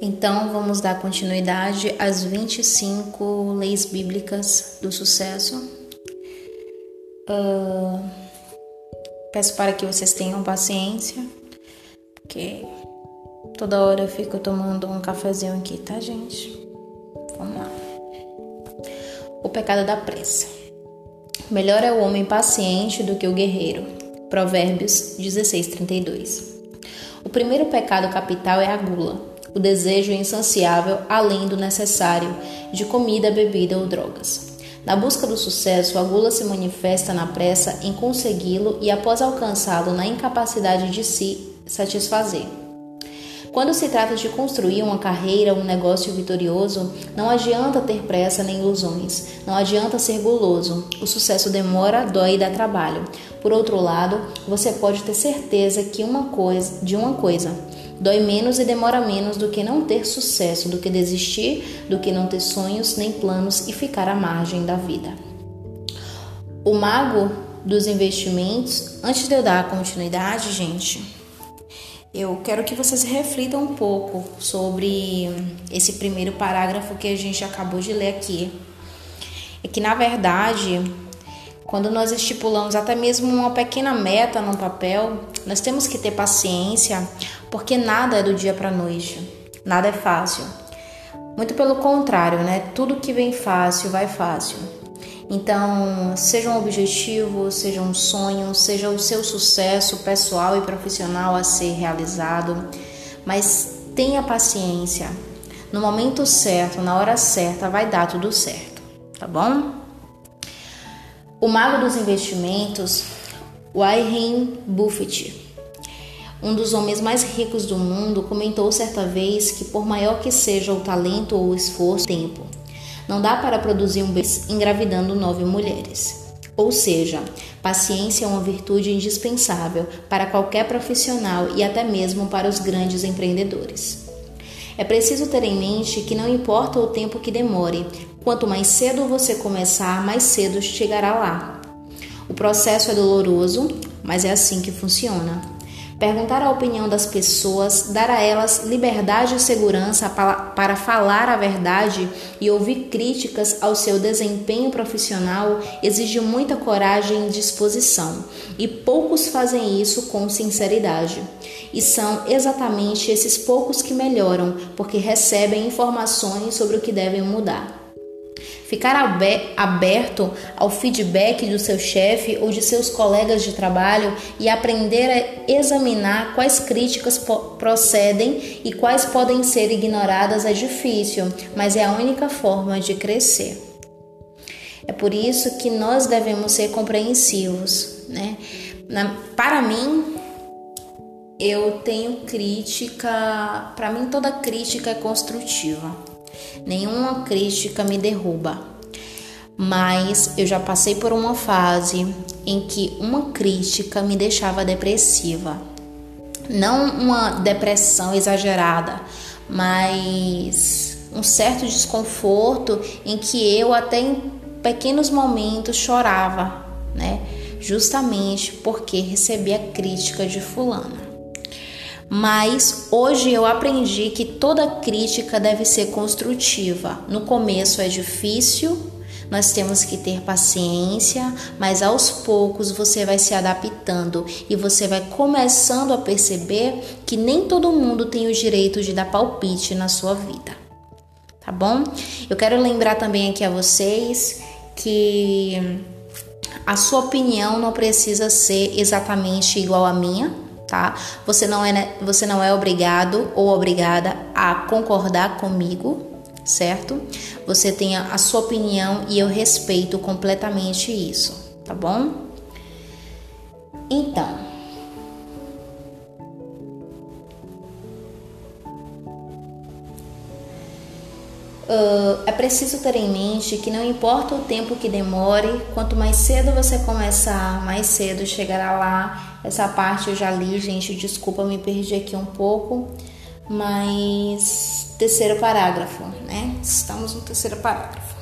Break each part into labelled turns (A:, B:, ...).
A: Então, vamos dar continuidade às 25 leis bíblicas do sucesso. Uh, peço para que vocês tenham paciência, porque toda hora eu fico tomando um cafezinho aqui, tá, gente? Vamos lá. O pecado da pressa. Melhor é o homem paciente do que o guerreiro. Provérbios 16:32. O primeiro pecado capital é a gula o desejo insaciável além do necessário de comida, bebida ou drogas. Na busca do sucesso, a gula se manifesta na pressa em consegui-lo e, após alcançá-lo, na incapacidade de se satisfazer. Quando se trata de construir uma carreira, um negócio vitorioso, não adianta ter pressa nem ilusões, não adianta ser guloso. O sucesso demora, dói e dá trabalho. Por outro lado, você pode ter certeza que uma coisa, de uma coisa, Dói menos e demora menos do que não ter sucesso, do que desistir, do que não ter sonhos nem planos e ficar à margem da vida. O mago dos investimentos, antes de eu dar continuidade, gente, eu quero que vocês reflitam um pouco sobre esse primeiro parágrafo que a gente acabou de ler aqui. É que na verdade quando nós estipulamos até mesmo uma pequena meta no papel, nós temos que ter paciência, porque nada é do dia para noite, nada é fácil. Muito pelo contrário, né? Tudo que vem fácil vai fácil. Então, seja um objetivo, seja um sonho, seja o seu sucesso pessoal e profissional a ser realizado, mas tenha paciência. No momento certo, na hora certa, vai dar tudo certo, tá bom? O mago dos investimentos, Warren Buffett, um dos homens mais ricos do mundo, comentou certa vez que por maior que seja o talento ou o esforço, tempo, não dá para produzir um bebê engravidando nove mulheres. Ou seja, paciência é uma virtude indispensável para qualquer profissional e até mesmo para os grandes empreendedores. É preciso ter em mente que não importa o tempo que demore, Quanto mais cedo você começar, mais cedo chegará lá. O processo é doloroso, mas é assim que funciona. Perguntar a opinião das pessoas, dar a elas liberdade e segurança para falar a verdade e ouvir críticas ao seu desempenho profissional exige muita coragem e disposição, e poucos fazem isso com sinceridade. E são exatamente esses poucos que melhoram, porque recebem informações sobre o que devem mudar. Ficar aberto ao feedback do seu chefe ou de seus colegas de trabalho e aprender a examinar quais críticas procedem e quais podem ser ignoradas é difícil, mas é a única forma de crescer. É por isso que nós devemos ser compreensivos, né? Na, para mim, eu tenho crítica, para mim toda crítica é construtiva. Nenhuma crítica me derruba. Mas eu já passei por uma fase em que uma crítica me deixava depressiva. Não uma depressão exagerada, mas um certo desconforto em que eu até em pequenos momentos chorava, né? Justamente porque recebia crítica de fulana. Mas hoje eu aprendi que toda crítica deve ser construtiva. No começo é difícil, nós temos que ter paciência, mas aos poucos você vai se adaptando e você vai começando a perceber que nem todo mundo tem o direito de dar palpite na sua vida. Tá bom? Eu quero lembrar também aqui a vocês que a sua opinião não precisa ser exatamente igual à minha tá? Você não é, você não é obrigado ou obrigada a concordar comigo, certo? Você tem a, a sua opinião e eu respeito completamente isso, tá bom? Então, Uh, é preciso ter em mente que não importa o tempo que demore, quanto mais cedo você começar, mais cedo chegará lá. Essa parte eu já li, gente, desculpa, me perdi aqui um pouco. Mas terceiro parágrafo, né? Estamos no terceiro parágrafo.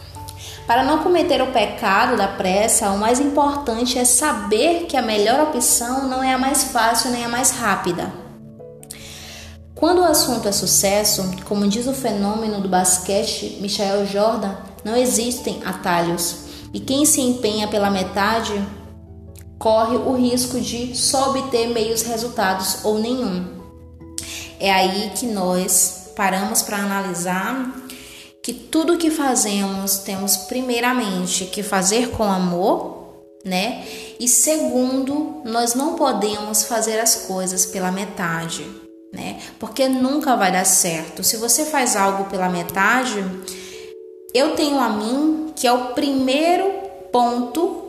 A: Para não cometer o pecado da pressa, o mais importante é saber que a melhor opção não é a mais fácil nem a mais rápida Quando o assunto é sucesso, como diz o fenômeno do basquete Michael Jordan, não existem atalhos. E quem se empenha pela metade corre o risco de só obter meios resultados ou nenhum. É aí que nós paramos para analisar que tudo que fazemos temos primeiramente que fazer com amor, né? E segundo, nós não podemos fazer as coisas pela metade, né? Porque nunca vai dar certo. Se você faz algo pela metade, eu tenho a mim que é o primeiro ponto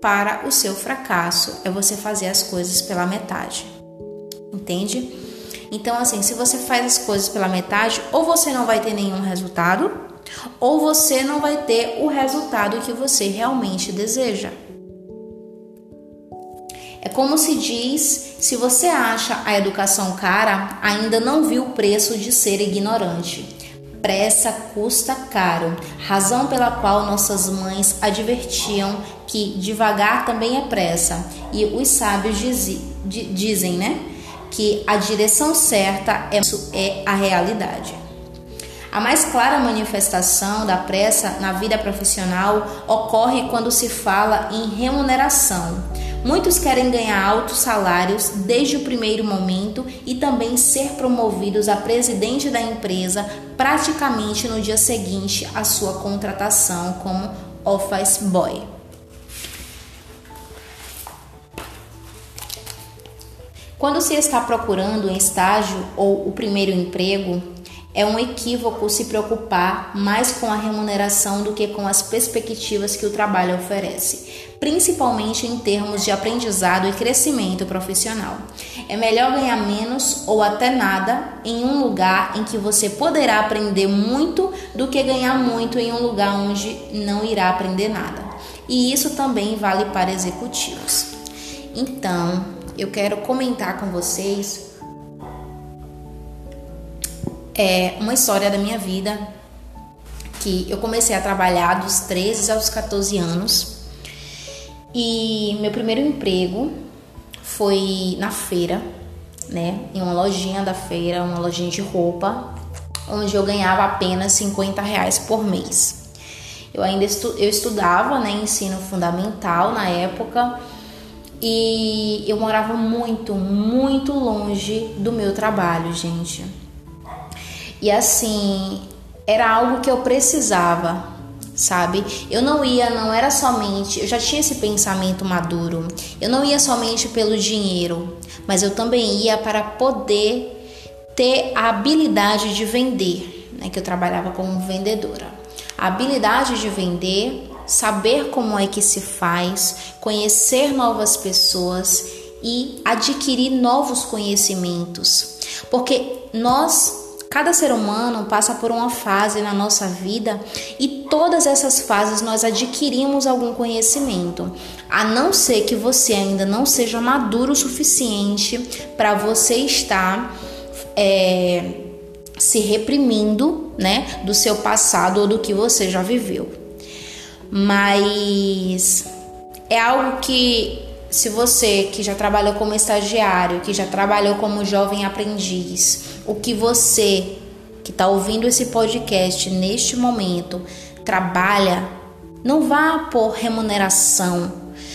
A: para o seu fracasso, é você fazer as coisas pela metade. Entende? Então, assim, se você faz as coisas pela metade, ou você não vai ter nenhum resultado, ou você não vai ter o resultado que você realmente deseja. É como se diz: se você acha a educação cara, ainda não viu o preço de ser ignorante. Pressa custa caro, razão pela qual nossas mães advertiam que devagar também é pressa, e os sábios dizem, né? que a direção certa é, é a realidade. A mais clara manifestação da pressa na vida profissional ocorre quando se fala em remuneração. Muitos querem ganhar altos salários desde o primeiro momento e também ser promovidos a presidente da empresa praticamente no dia seguinte à sua contratação como office boy. Quando se está procurando um estágio ou o primeiro emprego, é um equívoco se preocupar mais com a remuneração do que com as perspectivas que o trabalho oferece, principalmente em termos de aprendizado e crescimento profissional. É melhor ganhar menos ou até nada em um lugar em que você poderá aprender muito do que ganhar muito em um lugar onde não irá aprender nada. E isso também vale para executivos. Então, eu quero comentar com vocês é uma história da minha vida que eu comecei a trabalhar dos 13 aos 14 anos e meu primeiro emprego foi na feira, né, em uma lojinha da feira, uma lojinha de roupa, onde eu ganhava apenas 50 reais por mês. Eu ainda estu eu estudava, né, ensino fundamental na época e eu morava muito, muito longe do meu trabalho, gente. E assim, era algo que eu precisava, sabe? Eu não ia, não era somente, eu já tinha esse pensamento maduro. Eu não ia somente pelo dinheiro, mas eu também ia para poder ter a habilidade de vender, né? Que eu trabalhava como vendedora. A habilidade de vender saber como é que se faz, conhecer novas pessoas e adquirir novos conhecimentos. Porque nós Cada ser humano passa por uma fase na nossa vida e todas essas fases nós adquirimos algum conhecimento, a não ser que você ainda não seja maduro o suficiente para você estar é, se reprimindo, né, do seu passado ou do que você já viveu. Mas é algo que se você que já trabalhou como estagiário, que já trabalhou como jovem aprendiz, o que você que está ouvindo esse podcast neste momento trabalha, não vá por remuneração,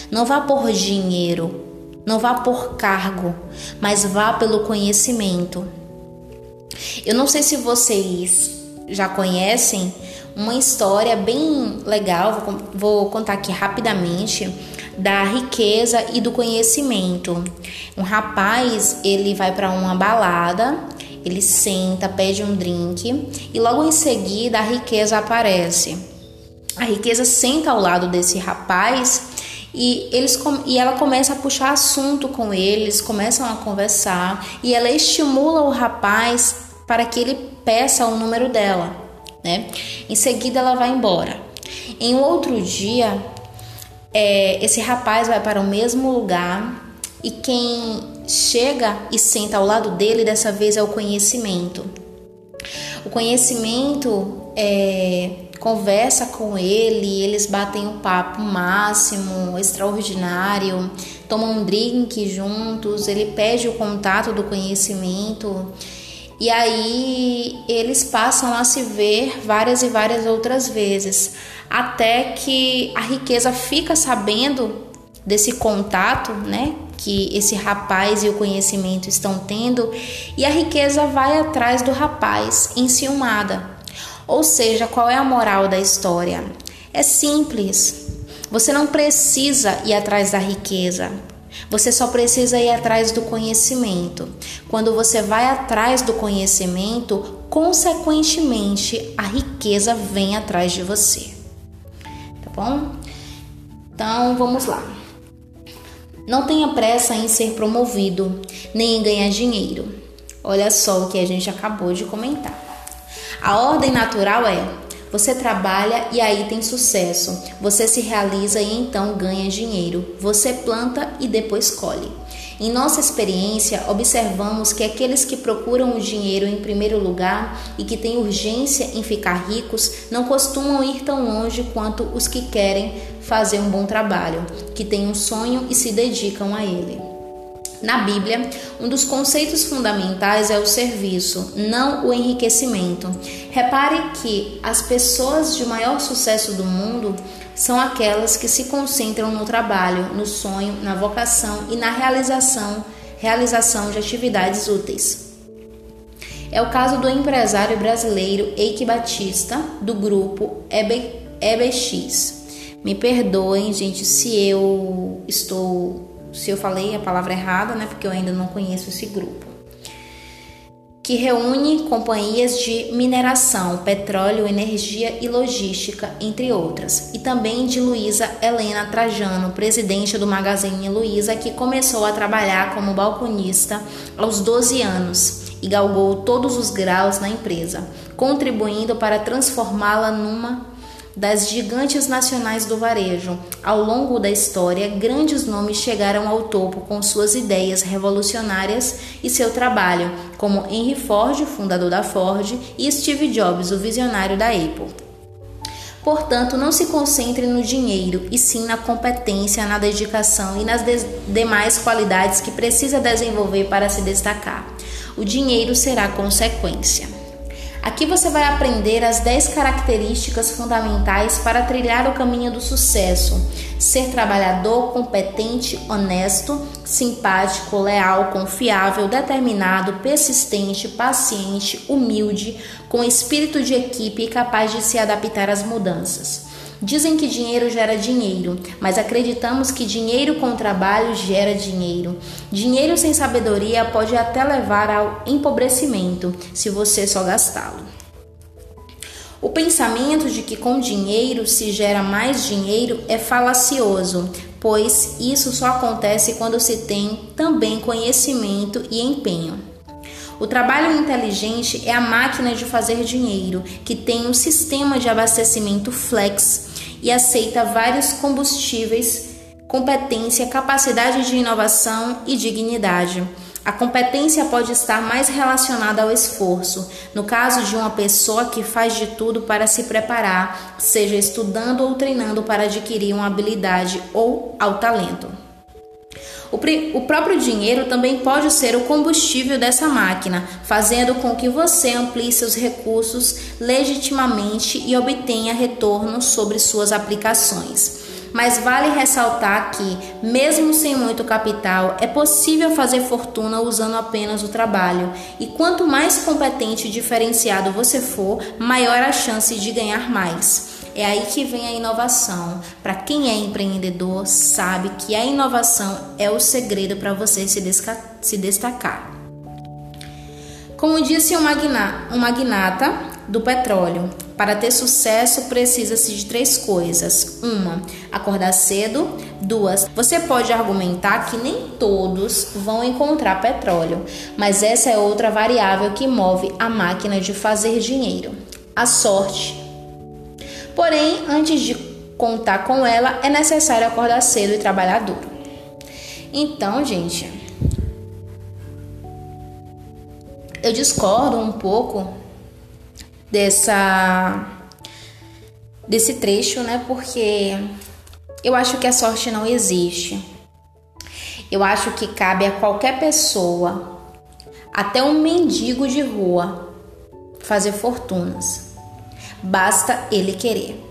A: não vá por dinheiro, não vá por cargo, mas vá pelo conhecimento. Eu não sei se vocês já conhecem uma história bem legal, vou, vou contar aqui rapidamente, da riqueza e do conhecimento. Um rapaz, ele vai para uma balada, ele senta, pede um drink e logo em seguida a riqueza aparece. A riqueza senta ao lado desse rapaz e, eles, e ela começa a puxar assunto com eles, começam a conversar e ela estimula o rapaz para que ele peça o número dela né? Em seguida ela vai embora. Em outro dia, é, esse rapaz vai para o mesmo lugar e quem chega e senta ao lado dele dessa vez é o conhecimento. O conhecimento é, conversa com ele, eles batem um papo máximo, extraordinário, tomam um drink juntos, ele pede o contato do conhecimento E aí eles passam a se ver várias e várias outras vezes, até que a riqueza fica sabendo desse contato, né, que esse rapaz e o conhecimento estão tendo, e a riqueza vai atrás do rapaz, enciumada. Ou seja, qual é a moral da história? É simples. Você não precisa ir atrás da riqueza. Você só precisa ir atrás do conhecimento. Quando você vai atrás do conhecimento, consequentemente, a riqueza vem atrás de você. Tá bom? Então, vamos lá. Não tenha pressa em ser promovido, nem em ganhar dinheiro. Olha só o que a gente acabou de comentar. A ordem natural é: você trabalha e aí tem sucesso. Você se realiza e então ganha dinheiro. Você planta e depois colhe. Em nossa experiência, observamos que aqueles que procuram o dinheiro em primeiro lugar e que têm urgência em ficar ricos não costumam ir tão longe quanto os que querem fazer um bom trabalho, que têm um sonho e se dedicam a ele. Na Bíblia, um dos conceitos fundamentais é o serviço, não o enriquecimento. Repare que as pessoas de maior sucesso do mundo são aquelas que se concentram no trabalho, no sonho, na vocação e na realização, realização de atividades úteis. É o caso do empresário brasileiro Eike Batista, do grupo EBX. Me perdoem, gente, se eu estou se eu falei a palavra errada, né, porque eu ainda não conheço esse grupo, que reúne companhias de mineração, petróleo, energia e logística, entre outras, e também de Luísa Helena Trajano, presidente do Magazine Luiza, que começou a trabalhar como balconista aos 12 anos e galgou todos os graus na empresa, contribuindo para transformá-la numa das gigantes nacionais do varejo. Ao longo da história, grandes nomes chegaram ao topo com suas ideias revolucionárias e seu trabalho, como Henry Ford, fundador da Ford, e Steve Jobs, o visionário da Apple. Portanto, não se concentre no dinheiro, e sim na competência, na dedicação e nas demais qualidades que precisa desenvolver para se destacar. O dinheiro será consequência. Aqui você vai aprender as 10 características fundamentais para trilhar o caminho do sucesso. Ser trabalhador, competente, honesto, simpático, leal, confiável, determinado, persistente, paciente, humilde, com espírito de equipe e capaz de se adaptar às mudanças. Dizem que dinheiro gera dinheiro, mas acreditamos que dinheiro com trabalho gera dinheiro. Dinheiro sem sabedoria pode até levar ao empobrecimento, se você só gastá-lo. O pensamento de que com dinheiro se gera mais dinheiro é falacioso, pois isso só acontece quando se tem também conhecimento e empenho. O trabalho inteligente é a máquina de fazer dinheiro, que tem um sistema de abastecimento flex e aceita vários combustíveis, competência, capacidade de inovação e dignidade. A competência pode estar mais relacionada ao esforço, no caso de uma pessoa que faz de tudo para se preparar, seja estudando ou treinando para adquirir uma habilidade ou ao talento. O, o próprio dinheiro também pode ser o combustível dessa máquina, fazendo com que você amplie seus recursos legitimamente e obtenha retorno sobre suas aplicações. Mas vale ressaltar que, mesmo sem muito capital, é possível fazer fortuna usando apenas o trabalho. E quanto mais competente e diferenciado você for, maior a chance de ganhar mais. É aí que vem a inovação. Para quem é empreendedor, sabe que a inovação é o segredo para você se, se destacar. Como disse um, magna um magnata do petróleo, para ter sucesso precisa-se de três coisas: uma, acordar cedo; duas, você pode argumentar que nem todos vão encontrar petróleo, mas essa é outra variável que move a máquina de fazer dinheiro. A sorte Porém, antes de contar com ela, é necessário acordar cedo e trabalhar duro. Então, gente, eu discordo um pouco dessa desse trecho, né? Porque eu acho que a sorte não existe. Eu acho que cabe a qualquer pessoa até um mendigo de rua fazer fortunas. Basta ele querer.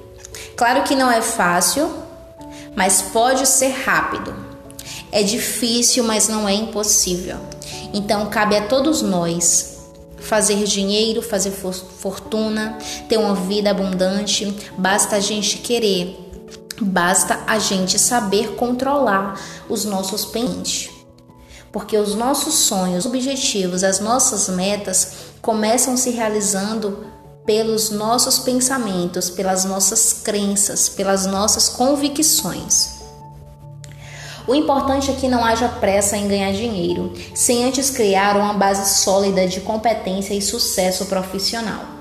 A: Claro que não é fácil, mas pode ser rápido. É difícil, mas não é impossível. Então cabe a todos nós fazer dinheiro, fazer fortuna, ter uma vida abundante, basta a gente querer, basta a gente saber controlar os nossos pensamentos. Porque os nossos sonhos, objetivos, as nossas metas começam se realizando pelos nossos pensamentos, pelas nossas crenças, pelas nossas convicções. O importante é que não haja pressa em ganhar dinheiro, sem antes criar uma base sólida de competência e sucesso profissional.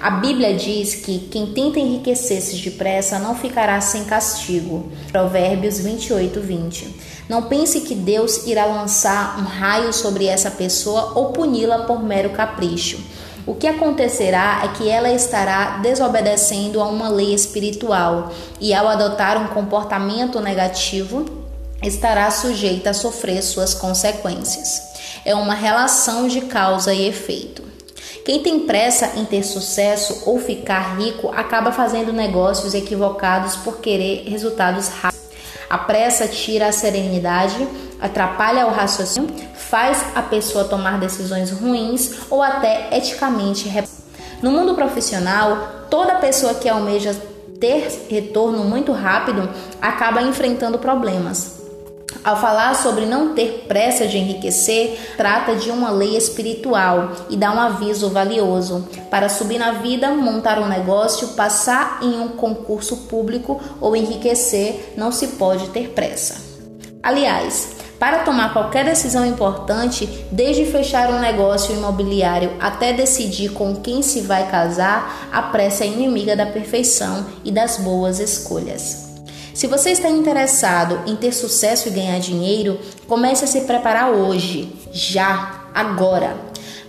A: A Bíblia diz que quem tenta enriquecer-se depressa não ficará sem castigo. Provérbios 28, 20. Não pense que Deus irá lançar um raio sobre essa pessoa ou puni-la por mero capricho. O que acontecerá é que ela estará desobedecendo a uma lei espiritual e, ao adotar um comportamento negativo, estará sujeita a sofrer suas consequências. É uma relação de causa e efeito. Quem tem pressa em ter sucesso ou ficar rico acaba fazendo negócios equivocados por querer resultados rápidos. A pressa tira a serenidade, atrapalha o raciocínio, faz a pessoa tomar decisões ruins ou até eticamente. No mundo profissional, toda pessoa que almeja ter retorno muito rápido acaba enfrentando problemas. Ao falar sobre não ter pressa de enriquecer, trata de uma lei espiritual e dá um aviso valioso. Para subir na vida, montar um negócio, passar em um concurso público ou enriquecer, não se pode ter pressa. Aliás, para tomar qualquer decisão importante, desde fechar um negócio imobiliário até decidir com quem se vai casar, a pressa é inimiga da perfeição e das boas escolhas. Se você está interessado em ter sucesso e ganhar dinheiro, comece a se preparar hoje, já, agora.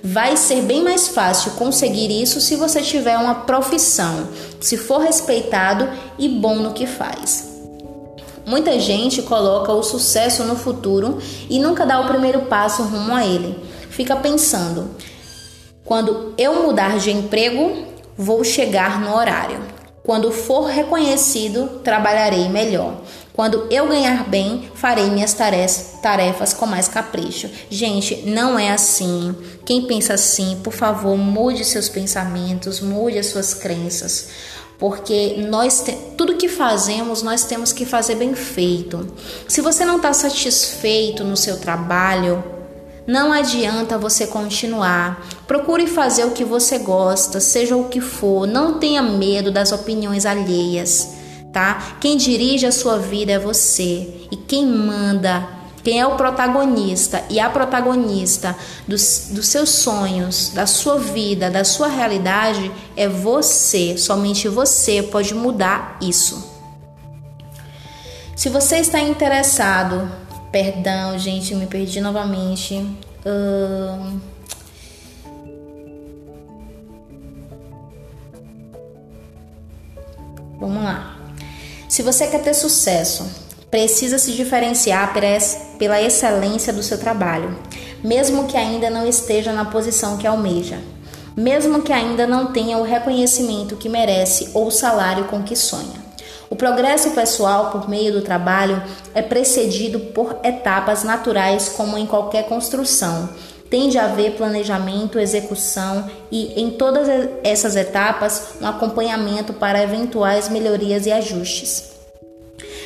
A: Vai ser bem mais fácil conseguir isso se você tiver uma profissão, se for respeitado e bom no que faz. Muita gente coloca o sucesso no futuro e nunca dá o primeiro passo rumo a ele. Fica pensando: quando eu mudar de emprego, vou chegar no horário. Quando for reconhecido, trabalharei melhor. Quando eu ganhar bem, farei minhas tarefas com mais capricho. Gente, não é assim. Quem pensa assim, por favor, mude seus pensamentos, mude as suas crenças. Porque nós tudo que fazemos, nós temos que fazer bem feito. Se você não está satisfeito no seu trabalho, não adianta você continuar. Procure fazer o que você gosta, seja o que for. Não tenha medo das opiniões alheias, tá? Quem dirige a sua vida é você. E quem manda, quem é o protagonista e a protagonista dos, dos seus sonhos, da sua vida, da sua realidade é você. Somente você pode mudar isso. Se você está interessado Perdão, gente, me perdi novamente. Uh... Vamos lá. Se você quer ter sucesso, precisa se diferenciar pela excelência do seu trabalho, mesmo que ainda não esteja na posição que almeja, mesmo que ainda não tenha o reconhecimento que merece ou o salário com que sonha. O progresso pessoal por meio do trabalho é precedido por etapas naturais, como em qualquer construção. Tem de haver planejamento, execução e, em todas essas etapas, um acompanhamento para eventuais melhorias e ajustes.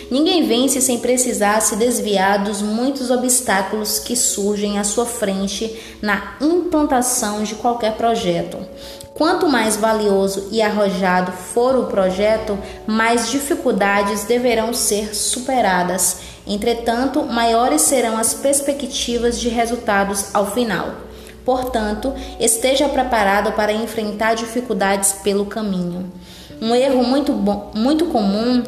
A: Ninguém vence sem precisar se desviar dos muitos obstáculos que surgem à sua frente na implantação de qualquer projeto. Quanto mais valioso e arrojado for o projeto, mais dificuldades deverão ser superadas. Entretanto, maiores serão as perspectivas de resultados ao final. Portanto, esteja preparado para enfrentar dificuldades pelo caminho. Um erro muito, bom, muito comum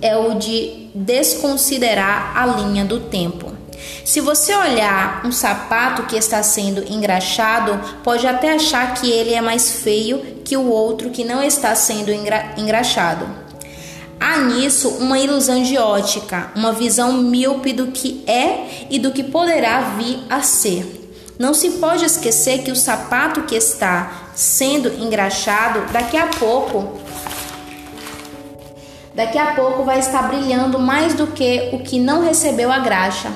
A: é o de desconsiderar a linha do tempo. Se você olhar um sapato que está sendo engraxado, pode até achar que ele é mais feio que o outro que não está sendo engra engraxado. Há nisso uma ilusão de ótica, uma visão míope do que é e do que poderá vir a ser. Não se pode esquecer que o sapato que está sendo engraxado, daqui a pouco daqui a pouco vai estar brilhando mais do que o que não recebeu a graxa.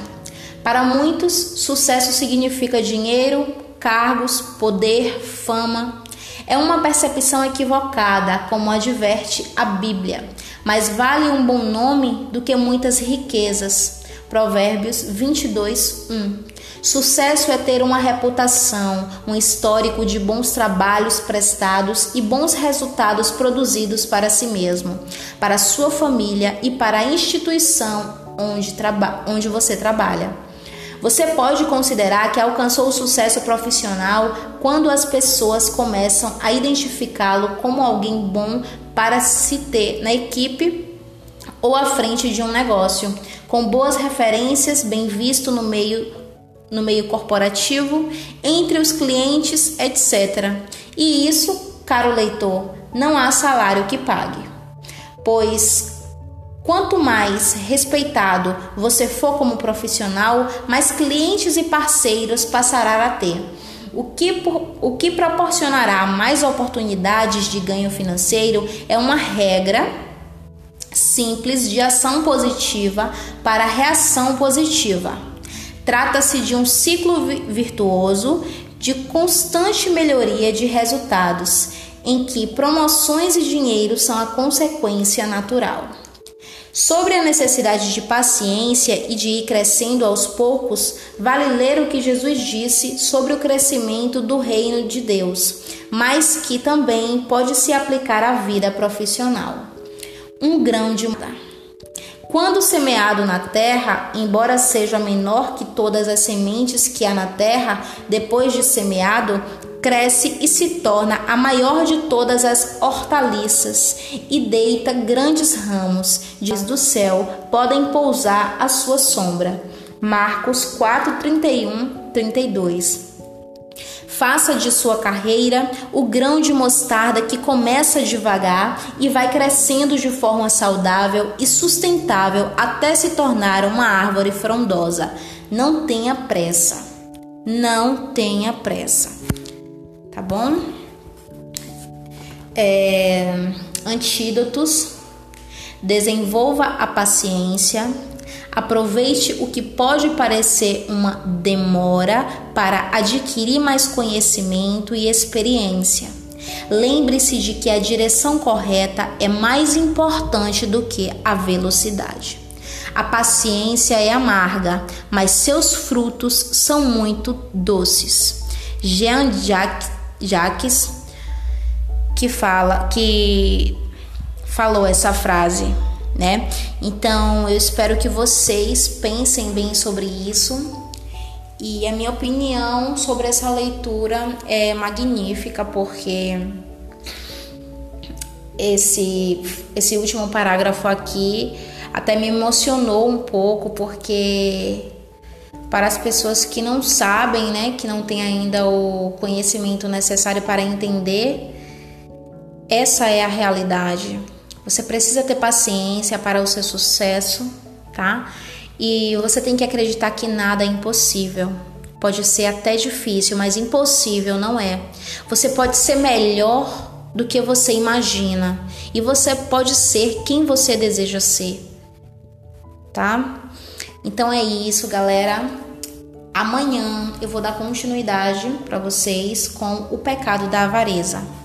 A: Para muitos, sucesso significa dinheiro, cargos, poder, fama. É uma percepção equivocada, como adverte a Bíblia. Mais vale um bom nome do que muitas riquezas. Provérbios 22, 1. Sucesso é ter uma reputação, um histórico de bons trabalhos prestados e bons resultados produzidos para si mesmo, para sua família e para a instituição onde, onde você trabalha. Você pode considerar que alcançou o sucesso profissional quando as pessoas começam a identificá-lo como alguém bom para se ter na equipe ou à frente de um negócio, com boas referências, bem visto no meio no meio corporativo, entre os clientes, etc. E isso, caro leitor, não há salário que pague. Pois quanto mais respeitado você for como profissional, mais clientes e parceiros passará a ter. O que, o que proporcionará mais oportunidades de ganho financeiro é uma regra simples de ação positiva para reação positiva. Trata-se de um ciclo virtuoso de constante melhoria de resultados, em que promoções e dinheiro são a consequência natural. Sobre a necessidade de paciência e de ir crescendo aos poucos, vale ler o que Jesus disse sobre o crescimento do reino de Deus, mas que também pode se aplicar à vida profissional. Um grão de mudar. Quando semeado na terra, embora seja menor que todas as sementes que há na terra, depois de semeado, cresce e se torna a maior de todas as hortaliças e deita grandes ramos, diz do céu, podem pousar à sua sombra. Marcos 4, 31, 32. Faça de sua carreira o grão de mostarda que começa devagar e vai crescendo de forma saudável e sustentável até se tornar uma árvore frondosa. Não tenha pressa. Não tenha pressa. Tá bom? É, antídotos. Desenvolva a paciência Aproveite o que pode parecer uma demora para adquirir mais conhecimento e experiência. Lembre-se de que a direção correta é mais importante do que a velocidade. A paciência é amarga, mas seus frutos são muito doces. Jean Jacques que fala que falou essa frase né? Então eu espero que vocês pensem bem sobre isso. E a minha opinião sobre essa leitura é magnífica porque esse esse último parágrafo aqui até me emocionou um pouco porque para as pessoas que não sabem, né, que não têm ainda o conhecimento necessário para entender, essa é a realidade. Você precisa ter paciência para o seu sucesso, tá? E você tem que acreditar que nada é impossível. Pode ser até difícil, mas impossível não é. Você pode ser melhor do que você imagina e você pode ser quem você deseja ser, tá? Então é isso, galera. Amanhã eu vou dar continuidade para vocês com o pecado da avareza.